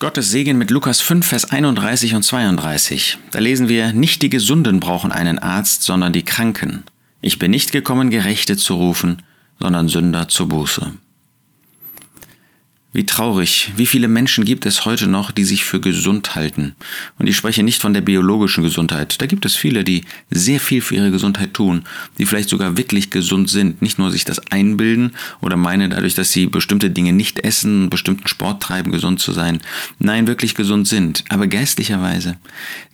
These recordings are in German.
Gottes Segen mit Lukas 5, Vers 31 und 32. Da lesen wir, nicht die Gesunden brauchen einen Arzt, sondern die Kranken. Ich bin nicht gekommen, Gerechte zu rufen, sondern Sünder zur Buße. Wie traurig, wie viele Menschen gibt es heute noch, die sich für gesund halten. Und ich spreche nicht von der biologischen Gesundheit. Da gibt es viele, die sehr viel für ihre Gesundheit tun, die vielleicht sogar wirklich gesund sind, nicht nur sich das einbilden oder meinen dadurch, dass sie bestimmte Dinge nicht essen, bestimmten Sport treiben, gesund zu sein. Nein, wirklich gesund sind. Aber geistlicherweise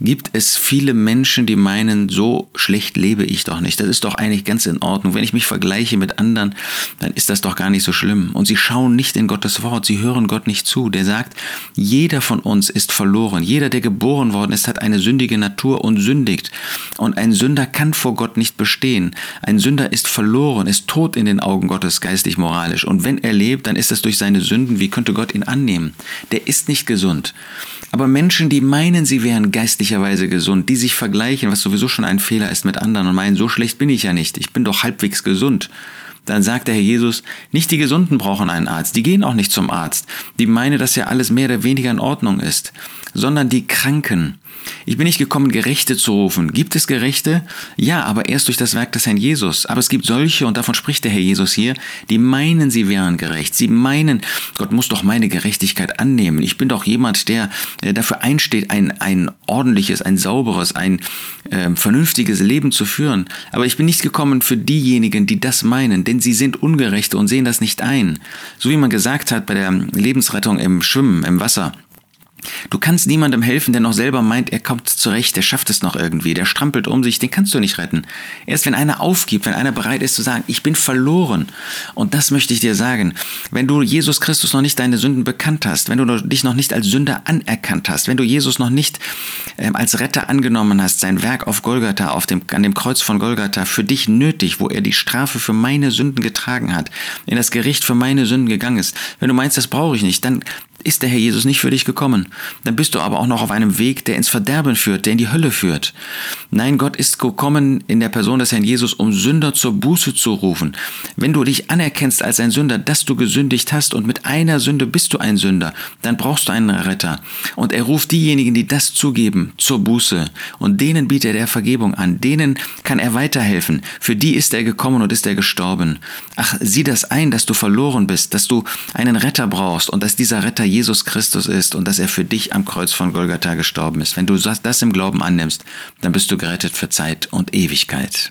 gibt es viele Menschen, die meinen, so schlecht lebe ich doch nicht. Das ist doch eigentlich ganz in Ordnung. Wenn ich mich vergleiche mit anderen, dann ist das doch gar nicht so schlimm. Und sie schauen nicht in Gottes Wort sie hören Gott nicht zu. Der sagt, jeder von uns ist verloren. Jeder, der geboren worden ist, hat eine sündige Natur und sündigt. Und ein Sünder kann vor Gott nicht bestehen. Ein Sünder ist verloren, ist tot in den Augen Gottes geistig moralisch. Und wenn er lebt, dann ist es durch seine Sünden. Wie könnte Gott ihn annehmen? Der ist nicht gesund. Aber Menschen, die meinen, sie wären geistlicherweise gesund, die sich vergleichen, was sowieso schon ein Fehler ist mit anderen und meinen, so schlecht bin ich ja nicht. Ich bin doch halbwegs gesund. Dann sagt der Herr Jesus, nicht die Gesunden brauchen einen Arzt, die gehen auch nicht zum Arzt, die meinen, dass ja alles mehr oder weniger in Ordnung ist, sondern die Kranken. Ich bin nicht gekommen, Gerechte zu rufen. Gibt es Gerechte? Ja, aber erst durch das Werk des Herrn Jesus. Aber es gibt solche, und davon spricht der Herr Jesus hier, die meinen, sie wären gerecht. Sie meinen, Gott muss doch meine Gerechtigkeit annehmen. Ich bin doch jemand, der dafür einsteht, ein, ein ordentliches, ein sauberes, ein äh, vernünftiges Leben zu führen. Aber ich bin nicht gekommen für diejenigen, die das meinen, denn sie sind Ungerechte und sehen das nicht ein. So wie man gesagt hat bei der Lebensrettung im Schwimmen, im Wasser. Du kannst niemandem helfen, der noch selber meint, er kommt zurecht, der schafft es noch irgendwie, der strampelt um sich, den kannst du nicht retten. Erst wenn einer aufgibt, wenn einer bereit ist zu sagen, ich bin verloren, und das möchte ich dir sagen, wenn du Jesus Christus noch nicht deine Sünden bekannt hast, wenn du dich noch nicht als Sünder anerkannt hast, wenn du Jesus noch nicht ähm, als Retter angenommen hast, sein Werk auf Golgatha, auf dem, an dem Kreuz von Golgatha, für dich nötig, wo er die Strafe für meine Sünden getragen hat, in das Gericht für meine Sünden gegangen ist, wenn du meinst, das brauche ich nicht, dann ist der Herr Jesus nicht für dich gekommen. Dann bist du aber auch noch auf einem Weg, der ins Verderben führt, der in die Hölle führt. Nein, Gott ist gekommen in der Person des Herrn Jesus, um Sünder zur Buße zu rufen. Wenn du dich anerkennst als ein Sünder, dass du gesündigt hast und mit einer Sünde bist du ein Sünder, dann brauchst du einen Retter. Und er ruft diejenigen, die das zugeben, zur Buße. Und denen bietet er Vergebung an. Denen kann er weiterhelfen. Für die ist er gekommen und ist er gestorben. Ach, sieh das ein, dass du verloren bist, dass du einen Retter brauchst und dass dieser Retter Jesus Christus ist und dass er für dich am Kreuz von Golgatha gestorben ist. Wenn du das im Glauben annimmst, dann bist du gerettet für Zeit und Ewigkeit.